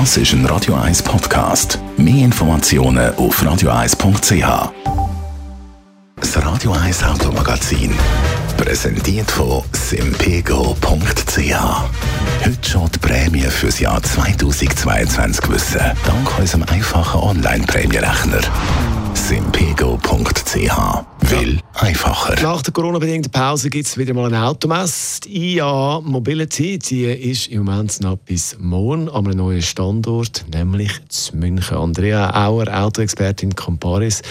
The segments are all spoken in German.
Das ist ein Radio 1 Podcast. Mehr Informationen auf radio1.ch. Das Radio 1 Automagazin. Präsentiert von simpego.ch. Heute schon die Prämie für das Jahr 2022 wissen. Dank unserem einfachen Online-Prämierechner. simpego.ch. Will einfacher. Nach der Corona-bedingten Pause gibt es wieder mal eine Automesse. Die IA Mobility die ist im Moment noch bis morgen an einem neuen Standort, nämlich zu München. Andrea Auer, Autoexpertin Comparis.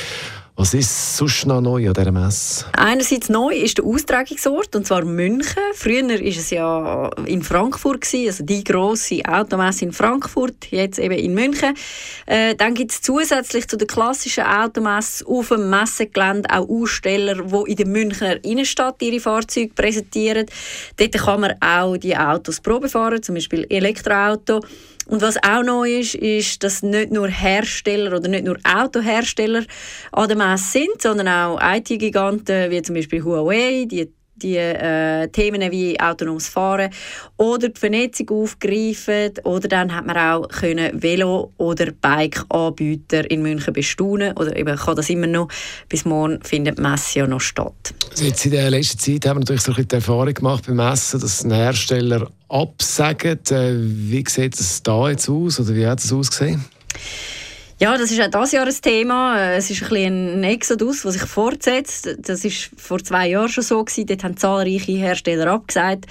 Was ist sonst noch neu an dieser Messe? Einerseits neu ist der Austragungsort, und zwar München. Früher war es ja in Frankfurt, gewesen, also die grosse Automesse in Frankfurt, jetzt eben in München. Äh, dann gibt es zusätzlich zu der klassischen Automesse auf dem Messegelände auch Aussteller, die in der Münchner Innenstadt ihre Fahrzeuge präsentieren. Dort kann man auch die Autos Probe fahren, zum Beispiel Elektroauto. Und was auch neu ist, ist, dass nicht nur Hersteller oder nicht nur Autohersteller an der Messe sind, sondern auch IT-Giganten wie zum Beispiel Huawei, die die äh, Themen wie autonomes Fahren oder die Vernetzung aufgreifen. Oder dann hat man auch können Velo- oder Bike-Anbieter in München bestaunen. Oder eben kann das immer noch, bis morgen findet die Messe ja noch statt. Jetzt in der letzten Zeit haben wir natürlich so ein bisschen die Erfahrung gemacht beim Messen, dass ein Hersteller absagen. Äh, wie sieht es da jetzt aus oder wie hat es ausgesehen? Ja, das ist auch dieses Jahr ein Thema. Äh, es ist ein, ein Exodus, der sich fortsetzt. Das war vor zwei Jahren schon so gewesen. Dort haben zahlreiche Hersteller abgesagt.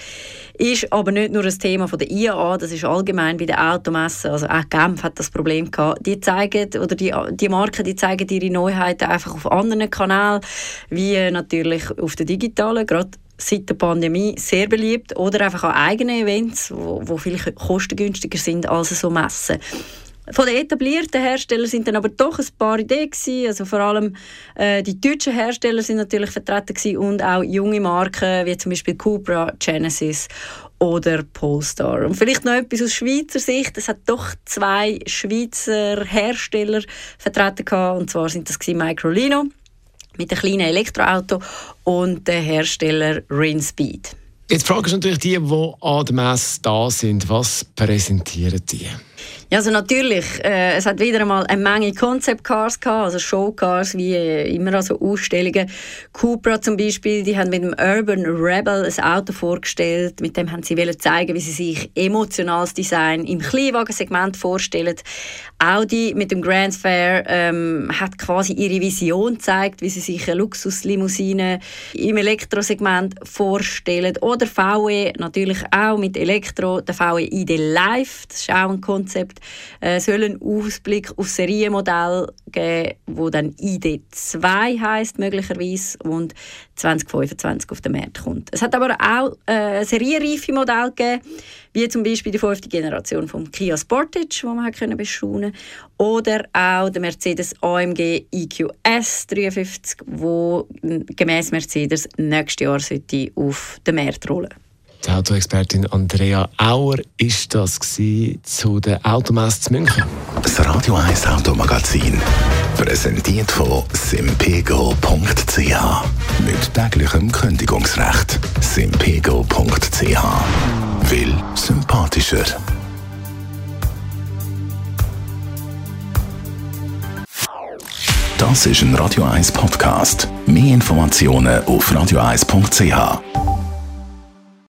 Ist aber nicht nur ein Thema von der IAA, das ist allgemein bei den Automessen. Also auch Genf hat das Problem gehabt. Die zeigen, oder die, die Marken, die zeigen ihre Neuheiten einfach auf anderen Kanälen, wie natürlich auf der digitalen, gerade seit der Pandemie sehr beliebt oder einfach an eigenen Events, wo, wo viel kostengünstiger sind als so Messen. Von den etablierten Herstellern sind dann aber doch ein paar Ideen. Also vor allem äh, die deutschen Hersteller sind natürlich vertreten und auch junge Marken wie zum Beispiel Cupra, Genesis oder Polestar. Und vielleicht noch etwas aus Schweizer Sicht. Es hat doch zwei Schweizer Hersteller vertreten gehabt, und zwar sind das Microlino mit einem kleinen Elektroauto und der Hersteller Rinspeed. Jetzt frage ich natürlich die, die an der Messe da sind. Was präsentieren die? Ja, also natürlich, äh, es hat wieder einmal eine Menge Concept Cars gehabt, also Showcars, wie äh, immer also Ausstellungen. Cupra zum Beispiel, die haben mit dem Urban Rebel ein Auto vorgestellt, mit dem haben sie wollen zeigen, wie sie sich emotionales Design im Kleinwagensegment vorstellen. Audi mit dem Grand Fair ähm, hat quasi ihre Vision gezeigt, wie sie sich eine Luxuslimousine im Elektrosegment vorstellen. Oder VW natürlich auch mit Elektro, der VW ID Live, das ist auch ein Konzept äh, soll einen Ausblick auf Serienmodell geben, wo dann ID2 heißt möglicherweise und 2025 auf den Markt kommt. Es hat aber auch äh, serienreife Modelle gegeben, wie zum Beispiel die fünfte Generation vom Kia Sportage, wo man können bestaunen oder auch der Mercedes AMG EQS 53, wo gemäß Mercedes nächstes Jahr sollte auf den Markt rollen. Die Autoexpertin Andrea Auer ist das zu der Automesse München. Das Radio 1 Automagazin, präsentiert von simpego.ch. Mit täglichem Kündigungsrecht. simpego.ch. Will sympathischer. Das ist ein Radio 1 Podcast. Mehr Informationen auf radio1.ch.